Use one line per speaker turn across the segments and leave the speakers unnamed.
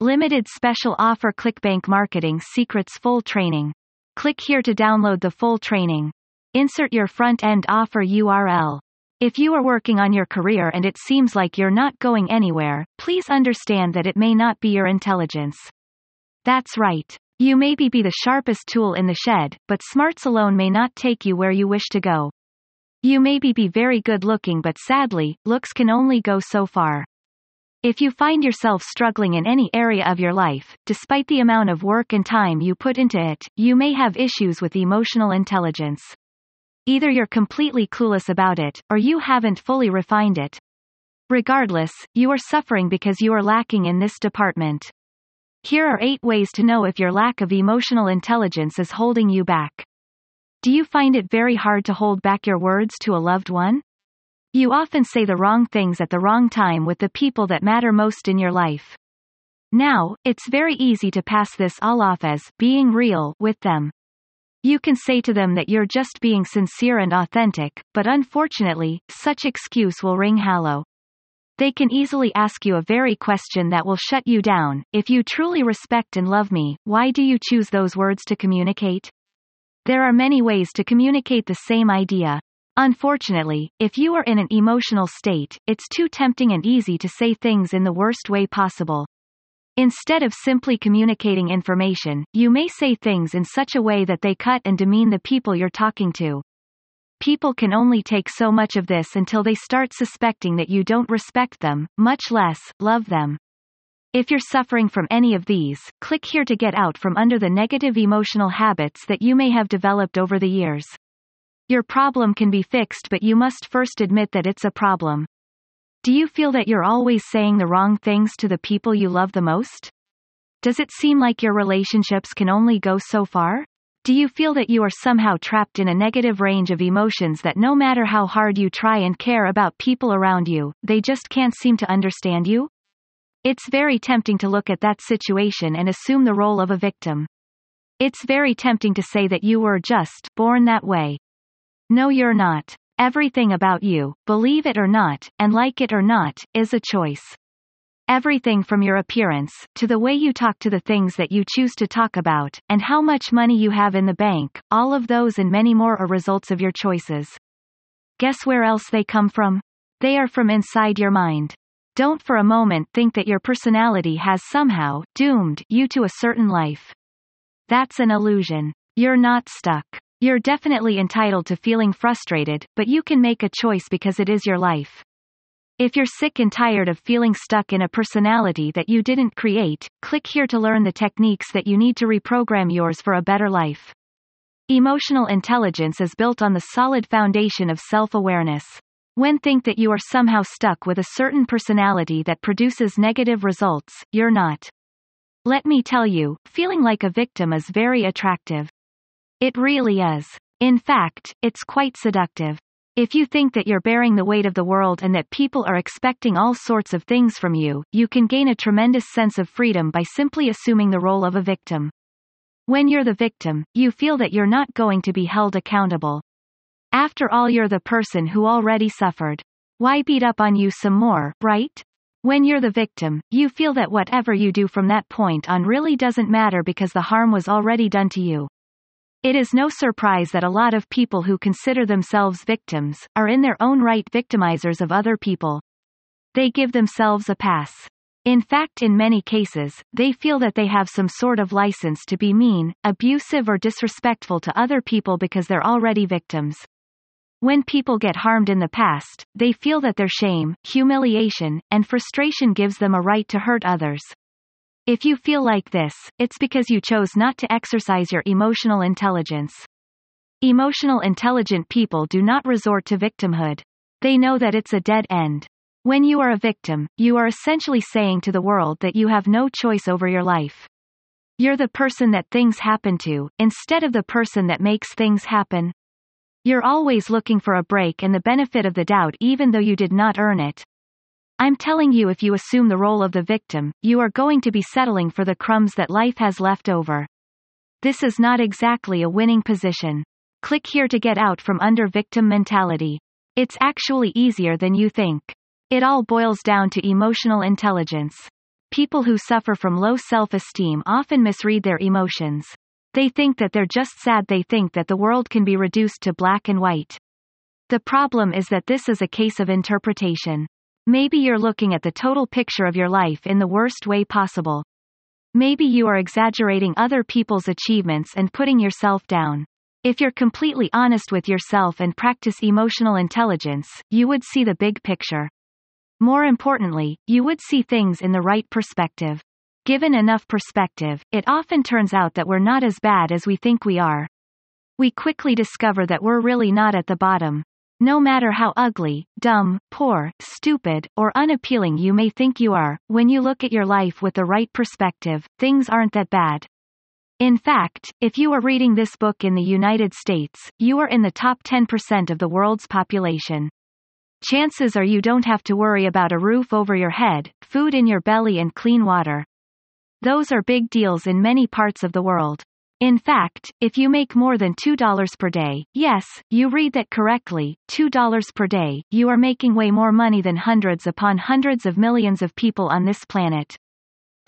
Limited special offer ClickBank Marketing Secrets Full Training. Click here to download the full training. Insert your front-end offer URL. If you are working on your career and it seems like you're not going anywhere, please understand that it may not be your intelligence. That's right. You may be, the sharpest tool in the shed, but smarts alone may not take you where you wish to go. You may be very good looking but sadly, looks can only go so far. If you find yourself struggling in any area of your life, despite the amount of work and time you put into it, you may have issues with emotional intelligence. Either you're completely clueless about it, or you haven't fully refined it. Regardless, you are suffering because you are lacking in this department. Here are 8 ways to know if your lack of emotional intelligence is holding you back. Do you find it very hard to hold back your words to a loved one? You often say the wrong things at the wrong time with the people that matter most in your life. Now, it's very easy to pass this all off as being real with them. You can say to them that you're just being sincere and authentic, but unfortunately, such excuse will ring hollow. They can easily ask you a very question that will shut you down. If you truly respect and love me, why do you choose those words to communicate? There are many ways to communicate the same idea. Unfortunately, if you are in an emotional state, it's too tempting and easy to say things in the worst way possible. Instead of simply communicating information, you may say things in such a way that they cut and demean the people you're talking to. People can only take so much of this until they start suspecting that you don't respect them, much less, love them. If you're suffering from any of these, click here to get out from under the negative emotional habits that you may have developed over the years. Your problem can be fixed but you must first admit that it's a problem. Do you feel that you're always saying the wrong things to the people you love the most? Does it seem like your relationships can only go so far? Do you feel that you are somehow trapped in a negative range of emotions that no matter how hard you try and care about people around you, they just can't seem to understand you? It's very tempting to look at that situation and assume the role of a victim. It's very tempting to say that you were just born that way. No you're not. Everything about you, believe it or not, and like it or not, is a choice. Everything from your appearance, to the way you talk to the things that you choose to talk about, and how much money you have in the bank, all of those and many more are results of your choices. Guess where else they come from? They are from inside your mind. Don't for a moment think that your personality has somehow doomed you to a certain life. That's an illusion. You're not stuck. You're definitely entitled to feeling frustrated, but you can make a choice because it is your life. If you're sick and tired of feeling stuck in a personality that you didn't create, click here to learn the techniques that you need to reprogram yours for a better life. Emotional intelligence is built on the solid foundation of self-awareness. When think that you are somehow stuck with a certain personality that produces negative results, you're not. Let me tell you, feeling like a victim is very attractive. It really is. In fact, it's quite seductive. If you think that you're bearing the weight of the world and that people are expecting all sorts of things from you, you can gain a tremendous sense of freedom by simply assuming the role of a victim. When you're the victim, you feel that you're not going to be held accountable. After all you're the person who already suffered. Why beat up on you some more, right? When you're the victim, you feel that whatever you do from that point on really doesn't matter because the harm was already done to you. It is no surprise that a lot of people who consider themselves victims, are in their own right victimizers of other people. They give themselves a pass. In fact in many cases, they feel that they have some sort of license to be mean, abusive or disrespectful to other people because they're already victims. When people get harmed in the past, they feel that their shame, humiliation, and frustration gives them a right to hurt others. If you feel like this, it's because you chose not to exercise your emotional intelligence. Emotional intelligent people do not resort to victimhood. They know that it's a dead end. When you are a victim, you are essentially saying to the world that you have no choice over your life. You're the person that things happen to, instead of the person that makes things happen. You're always looking for a break and the benefit of the doubt even though you did not earn it. I'm telling you if you assume the role of the victim, you are going to be settling for the crumbs that life has left over. This is not exactly a winning position. Click here to get out from under victim mentality. It's actually easier than you think. It all boils down to emotional intelligence. people who suffer from low self-esteem often misread their emotions. They think that they're just sad they think that the world can be reduced to black and white. The problem is that this is a case of interpretation. Maybe you're looking at the total picture of your life in the worst way possible. Maybe you are exaggerating other people's achievements and putting yourself down. If you're completely honest with yourself and practice emotional intelligence, you would see the big picture. More importantly, you would see things in the right perspective. Given enough perspective, it often turns out that we're not as bad as we think we are. We quickly discover that we're really not at the bottom. No matter how ugly, dumb, poor, stupid, or unappealing you may think you are, when you look at your life with the right perspective, things aren't that bad. In fact, if you are reading this book in the United States, you are in the top 10% of the world's population. Chances are you don't have to worry about a roof over your head, food in your belly and clean water. Those are big deals in many parts of the world. In fact, if you make more than $2 per day, yes, you read that correctly, $2 per day, you are making way more money than hundreds upon hundreds of millions of people on this planet.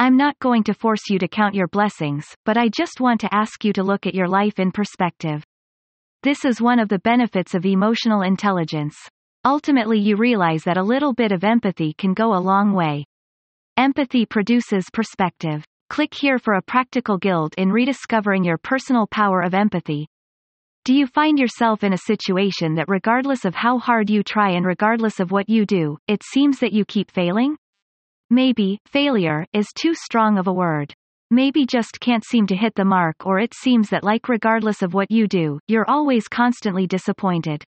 I'm not going to force you to count your blessings, but I just want to ask you to look at your life in perspective. This is one of the benefits of emotional intelligence. Ultimately you realize that a little bit of empathy can go a long way. Empathy produces perspective. Click here for a practical guild in rediscovering your personal power of empathy. Do you find yourself in a situation that regardless of how hard you try and regardless of what you do, it seems that you keep failing? Maybe, failure, is too strong of a word. Maybe just can't seem to hit the mark or it seems that like regardless of what you do, you're always constantly disappointed.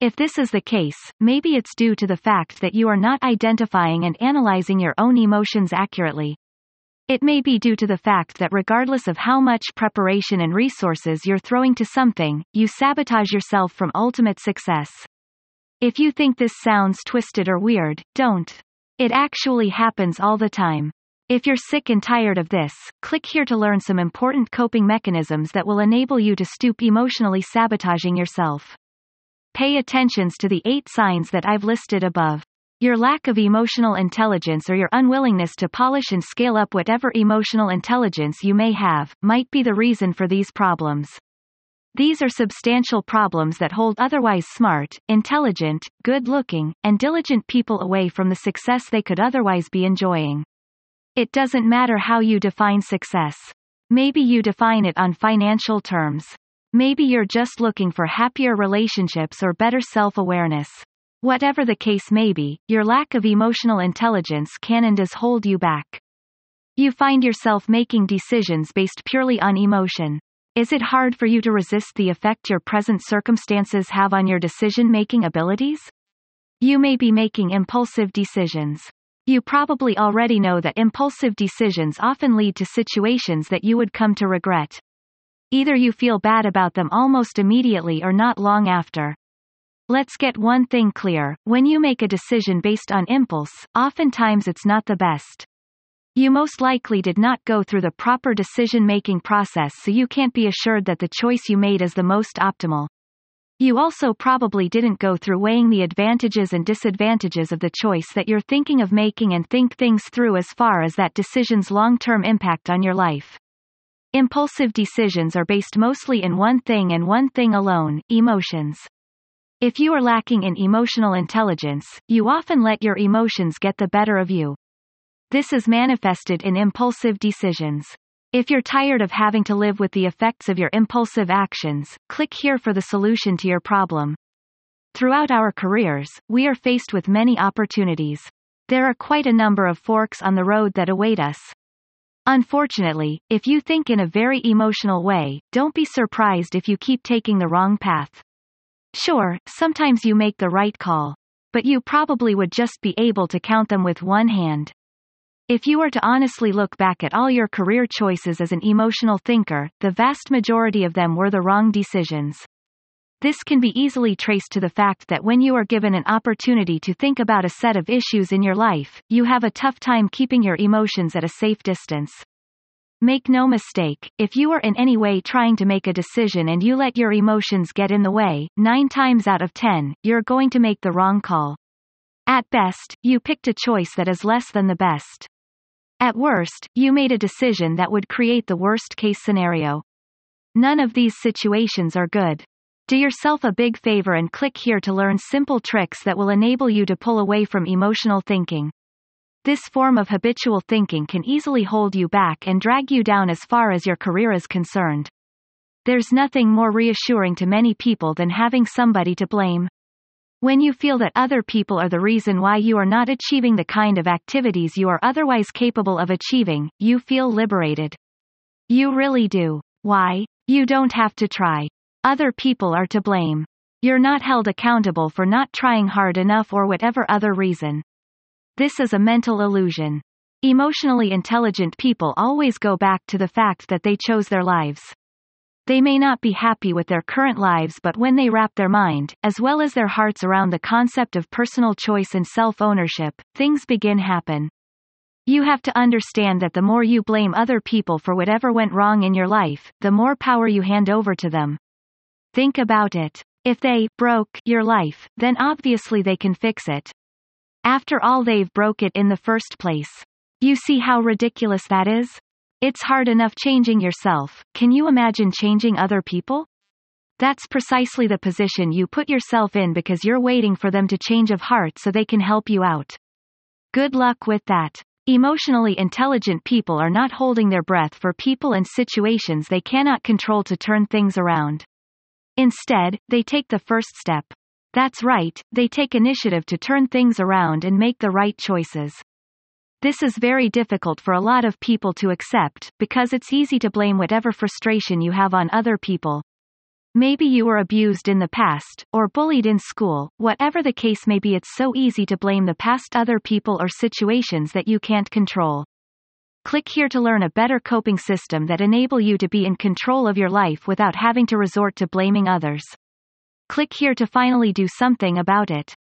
If this is the case, maybe it's due to the fact that you are not identifying and analyzing your own emotions accurately. It may be due to the fact that regardless of how much preparation and resources you're throwing to something, you sabotage yourself from ultimate success. If you think this sounds twisted or weird, don't. It actually happens all the time. If you're sick and tired of this, click here to learn some important coping mechanisms that will enable you to stoop emotionally sabotaging yourself. Pay attentions to the eight signs that I've listed above. Your lack of emotional intelligence or your unwillingness to polish and scale up whatever emotional intelligence you may have, might be the reason for these problems. These are substantial problems that hold otherwise smart, intelligent, good-looking, and diligent people away from the success they could otherwise be enjoying. It doesn't matter how you define success. Maybe you define it on financial terms. Maybe you're just looking for happier relationships or better self-awareness. Whatever the case may be, your lack of emotional intelligence can and does hold you back. You find yourself making decisions based purely on emotion. Is it hard for you to resist the effect your present circumstances have on your decision-making abilities? You may be making impulsive decisions. You probably already know that impulsive decisions often lead to situations that you would come to regret. Either you feel bad about them almost immediately or not long after. Let's get one thing clear, when you make a decision based on impulse, oftentimes it's not the best. You most likely did not go through the proper decision-making process so you can't be assured that the choice you made is the most optimal. You also probably didn't go through weighing the advantages and disadvantages of the choice that you're thinking of making and think things through as far as that decision's long-term impact on your life. Impulsive decisions are based mostly in one thing and one thing alone, emotions. If you are lacking in emotional intelligence, you often let your emotions get the better of you. This is manifested in impulsive decisions. If you're tired of having to live with the effects of your impulsive actions, click here for the solution to your problem. Throughout our careers, we are faced with many opportunities. There are quite a number of forks on the road that await us, Unfortunately, if you think in a very emotional way, don't be surprised if you keep taking the wrong path. Sure, sometimes you make the right call. But you probably would just be able to count them with one hand. If you were to honestly look back at all your career choices as an emotional thinker, the vast majority of them were the wrong decisions. This can be easily traced to the fact that when you are given an opportunity to think about a set of issues in your life, you have a tough time keeping your emotions at a safe distance. Make no mistake, if you are in any way trying to make a decision and you let your emotions get in the way, nine times out of ten, you're going to make the wrong call. At best, you picked a choice that is less than the best. At worst, you made a decision that would create the worst case scenario. None of these situations are good. Do yourself a big favor and click here to learn simple tricks that will enable you to pull away from emotional thinking. This form of habitual thinking can easily hold you back and drag you down as far as your career is concerned. There's nothing more reassuring to many people than having somebody to blame. When you feel that other people are the reason why you are not achieving the kind of activities you are otherwise capable of achieving, you feel liberated. You really do. Why? You don't have to try. Other people are to blame. You're not held accountable for not trying hard enough or whatever other reason. This is a mental illusion. Emotionally intelligent people always go back to the fact that they chose their lives. They may not be happy with their current lives but when they wrap their mind, as well as their hearts around the concept of personal choice and self-ownership, things begin happen. You have to understand that the more you blame other people for whatever went wrong in your life, the more power you hand over to them. Think about it. If they broke your life, then obviously they can fix it. After all they've broke it in the first place. You see how ridiculous that is? It's hard enough changing yourself, can you imagine changing other people? That's precisely the position you put yourself in because you're waiting for them to change of heart so they can help you out. Good luck with that. Emotionally intelligent people are not holding their breath for people and situations they cannot control to turn things around. Instead, they take the first step. That's right, they take initiative to turn things around and make the right choices. This is very difficult for a lot of people to accept, because it's easy to blame whatever frustration you have on other people. Maybe you were abused in the past, or bullied in school, whatever the case may be it's so easy to blame the past other people or situations that you can't control. Click here to learn a better coping system that enable you to be in control of your life without having to resort to blaming others. Click here to finally do something about it.